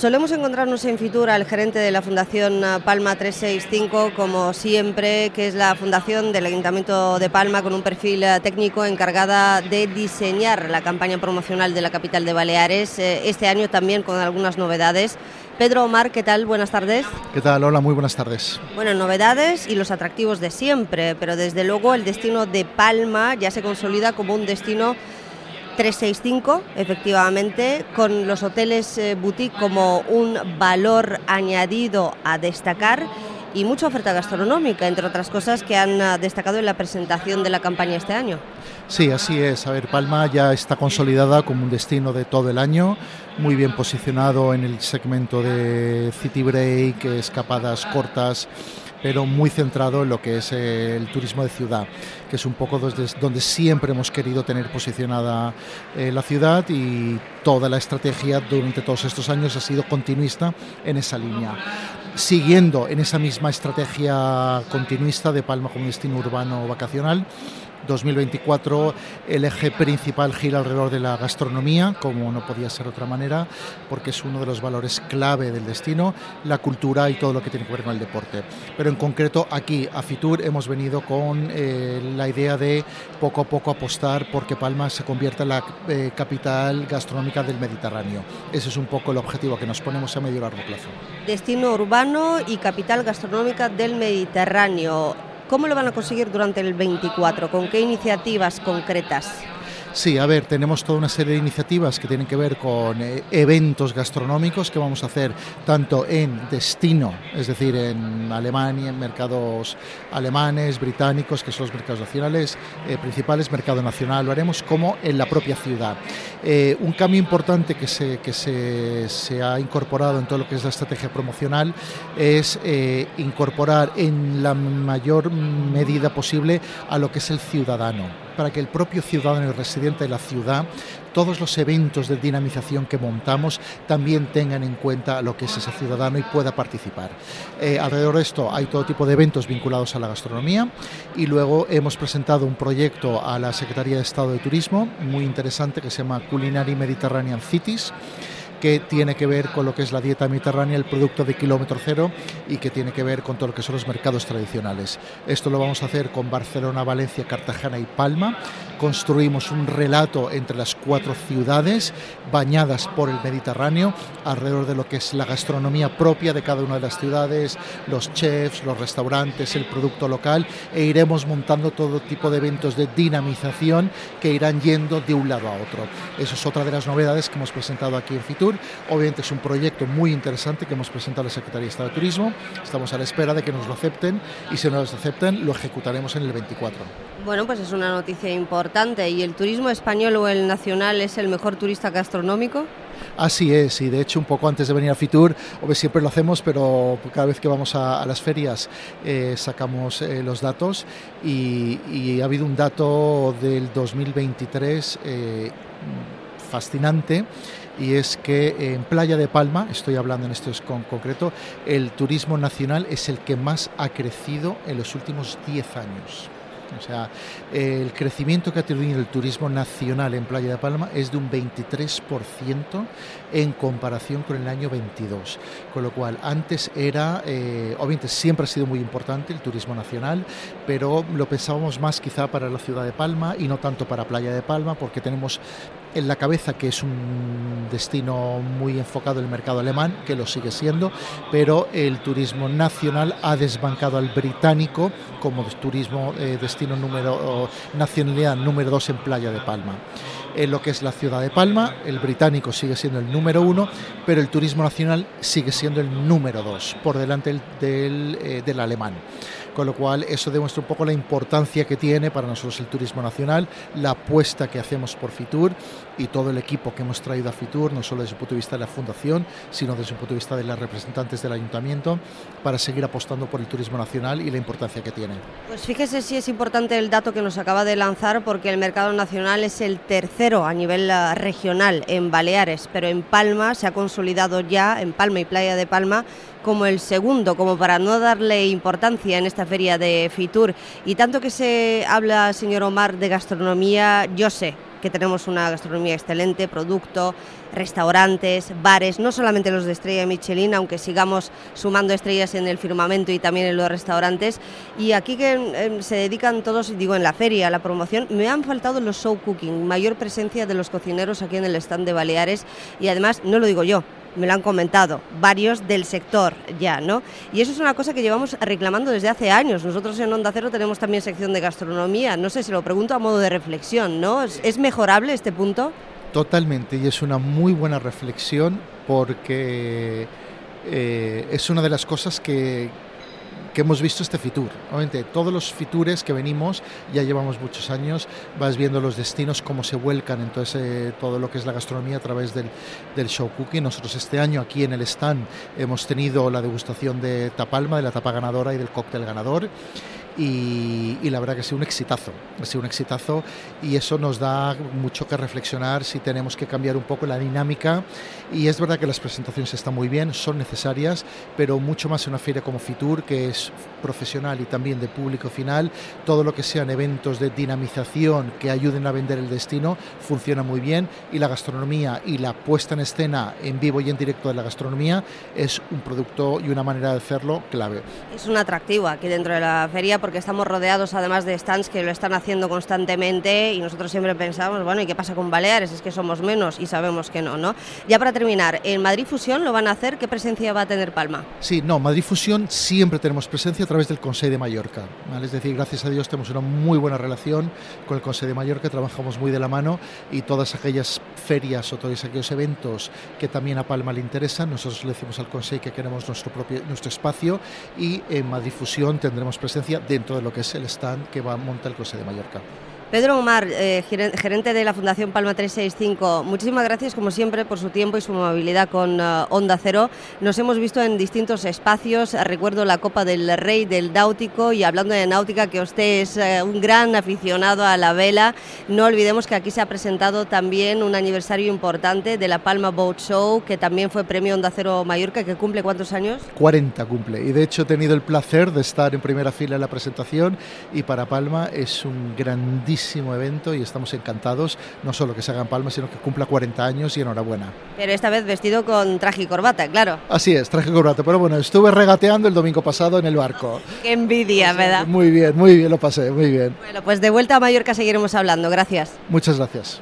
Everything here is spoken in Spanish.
Solemos encontrarnos en Fitur al gerente de la Fundación Palma 365, como siempre, que es la fundación del Ayuntamiento de Palma con un perfil eh, técnico encargada de diseñar la campaña promocional de la capital de Baleares, eh, este año también con algunas novedades. Pedro Omar, ¿qué tal? Buenas tardes. ¿Qué tal? Hola, muy buenas tardes. Bueno, novedades y los atractivos de siempre, pero desde luego el destino de Palma ya se consolida como un destino 365, efectivamente, con los hoteles eh, boutique como un valor añadido a destacar y mucha oferta gastronómica, entre otras cosas que han ah, destacado en la presentación de la campaña este año. Sí, así es. A ver, Palma ya está consolidada como un destino de todo el año, muy bien posicionado en el segmento de city break, escapadas cortas pero muy centrado en lo que es el turismo de ciudad, que es un poco donde, siempre hemos querido tener posicionada eh, la ciudad y toda la estrategia durante todos estos años ha sido continuista en esa línea. Siguiendo en esa misma estrategia continuista de Palma como destino urbano vacacional, 2024 el eje principal gira alrededor de la gastronomía, como no podía ser de otra manera, porque es uno de los valores clave del destino, la cultura y todo lo que tiene que ver con el deporte. Pero en concreto aquí a Fitur hemos venido con eh, la idea de poco a poco apostar porque Palma se convierta en la eh, capital gastronómica del Mediterráneo. Ese es un poco el objetivo que nos ponemos a medio y largo plazo. Destino urbano y capital gastronómica del Mediterráneo. ¿Cómo lo van a conseguir durante el 24? ¿Con qué iniciativas concretas? Sí, a ver, tenemos toda una serie de iniciativas que tienen que ver con eh, eventos gastronómicos que vamos a hacer tanto en destino, es decir, en Alemania, en mercados alemanes, británicos, que son los mercados nacionales eh, principales, mercado nacional lo haremos, como en la propia ciudad. Eh, un cambio importante que, se, que se, se, ha incorporado en todo lo que es la estrategia promocional es incorporar en la mayor medida posible a lo que es el ciudadano para que el propio ciudadano y residente de la ciudad, todos los eventos de dinamización que montamos también tengan en cuenta lo que es ese ciudadano y pueda participar. Eh, alrededor de esto hay todo tipo de eventos vinculados a la gastronomía y luego hemos presentado un proyecto a la Secretaría de Estado de Turismo muy interesante que se llama Culinary Mediterranean Cities que tiene que ver con lo que es la dieta mediterránea, el producto de kilómetro cero y que tiene que ver con todo lo que son los mercados tradicionales. Esto lo vamos a hacer con Barcelona, Valencia, Cartagena y Palma. Construimos un relato entre las cuatro ciudades bañadas por el Mediterráneo alrededor de lo que es la gastronomía propia de cada una de las ciudades, los chefs, los restaurantes, el producto local e iremos montando todo tipo de eventos de dinamización que irán yendo de un lado a otro. Eso es otra de las novedades que hemos presentado aquí en Fitur Obviamente es un proyecto muy interesante que hemos presentado a la Secretaría de Estado de Turismo. Estamos a la espera de que nos lo acepten y si nos lo acepten lo ejecutaremos en el 24. Bueno, pues es una noticia importante. ¿Y el turismo español o el nacional es el mejor turista gastronómico? Así es, y de hecho un poco antes de venir a Fitur, siempre lo hacemos, pero cada vez que vamos a, las ferias eh, sacamos eh, los datos y, ha habido un dato del 2023 eh, fascinante y es que en Playa de Palma, estoy hablando en esto con concreto, el turismo nacional es el que más ha crecido en los últimos 10 años. O sea, el crecimiento que ha tenido el turismo nacional en Playa de Palma es de un 23% en comparación con el año 22. Con lo cual, antes era, eh, obviamente siempre ha sido muy importante el turismo nacional, pero lo pensábamos más quizá para la ciudad de Palma y no tanto para Playa de Palma, porque tenemos en la cabeza que es un destino muy enfocado en el mercado alemán, que lo sigue siendo, pero el turismo nacional ha desbancado al británico como turismo eh, destino número nacionalidad número dos en Playa de Palma. En lo que es la ciudad de Palma, el británico sigue siendo el número uno, pero el turismo nacional sigue siendo el número dos, por delante del, del eh, alemán con lo cual eso demuestra un poco la importancia que tiene para nosotros el turismo nacional, la apuesta que hacemos por Fitur y todo el equipo que hemos traído a Fitur, no solo desde el punto de vista de la fundación, sino desde el punto de vista de las representantes del ayuntamiento, para seguir apostando por el turismo nacional y la importancia que tiene. Pues fíjese si es importante el dato que nos acaba de lanzar, porque el mercado nacional es el a nivel eh, regional en Baleares, pero en Palma se ha consolidado ya, en Palma y Playa de Palma, como el segundo, como para no darle importancia en esta feria de Fitur. Y tanto que se habla, señor Omar, de gastronomía, yo sé que tenemos una gastronomía excelente, producto, restaurantes, bares, no solamente los de estrella Michelin, aunque sigamos sumando estrellas en el firmamento y también en los restaurantes. Y aquí que em, se dedican todos, digo, en la feria, a la promoción, me han faltado los show cooking, mayor presencia de los cocineros aquí en el stand de Baleares y además, no lo digo yo, me lo han comentado varios del sector ya, ¿no? Y eso es una cosa que llevamos reclamando desde hace años. Nosotros en Onda Cero tenemos también sección de gastronomía. No sé, si lo pregunto a modo de reflexión, ¿no? ¿Es, mejorable este punto? Totalmente, y es una muy buena reflexión porque eh, es una de las cosas que, hemos visto este Fitur. Obviamente, todos los Fitures que venimos, ya llevamos muchos años, vas viendo los destinos, cómo se vuelcan entonces todo lo que es la gastronomía a través del, del, show cooking. Nosotros este año aquí en el stand hemos tenido la degustación de Tapalma, de la tapa ganadora y del cóctel ganador y, la verdad que ha sido un exitazo, ha sido un exitazo y eso nos da mucho que reflexionar si tenemos que cambiar un poco la dinámica y es verdad que las presentaciones están muy bien, son necesarias, pero mucho más en una feria como Fitur que es profesional y también de público final, todo lo que sean eventos de dinamización que ayuden a vender el destino funciona muy bien y la gastronomía y la puesta en escena en vivo y en directo de la gastronomía es un producto y una manera de hacerlo clave. Es un atractivo aquí dentro de la feria porque estamos rodeados además de stands que lo están haciendo constantemente y nosotros siempre pensamos, bueno, ¿y qué pasa con Baleares? Es que somos menos y sabemos que no, ¿no? Ya para terminar, ¿en Madrid Fusión lo van a hacer? ¿Qué presencia va a tener Palma? Sí, no, Madrid Fusión siempre tenemos presencia a través del Consejo de Mallorca, Es decir, gracias a Dios tenemos una muy buena relación con el Consejo de Mallorca, trabajamos muy de la mano y todas aquellas ferias o todos aquellos eventos que también a Palma le interesan, nosotros le decimos al Consejo que queremos nuestro propio nuestro espacio y en Madrid Fusión tendremos presencia de dentro de lo que es el stand que va a montar el Consejo de Mallorca. Pedro Omar, eh, gerente de la Fundación Palma 365, muchísimas gracias como siempre por su tiempo y su movilidad con eh, Onda Cero. Nos hemos visto en distintos espacios, recuerdo la Copa del Rey del Náutico y hablando de náutica que usted es eh, un gran aficionado a la vela, no olvidemos que aquí se ha presentado también un aniversario importante de la Palma Boat Show, que también fue premio Onda Cero Mallorca, que cumple cuántos años? 40 cumple y de hecho he tenido el placer de estar en primera fila en la presentación y para Palma es un grandísimo evento y estamos encantados, no solo que se haga en Palma, sino que cumpla 40 años y enhorabuena. Pero esta vez vestido con traje y corbata, claro. Así es, traje y corbata, pero bueno, estuve regateando el domingo pasado en el barco. Qué envidia, ¿verdad? Muy bien, muy bien, lo pasé, muy bien. Bueno, pues de vuelta a Mallorca seguiremos hablando, gracias. Muchas gracias.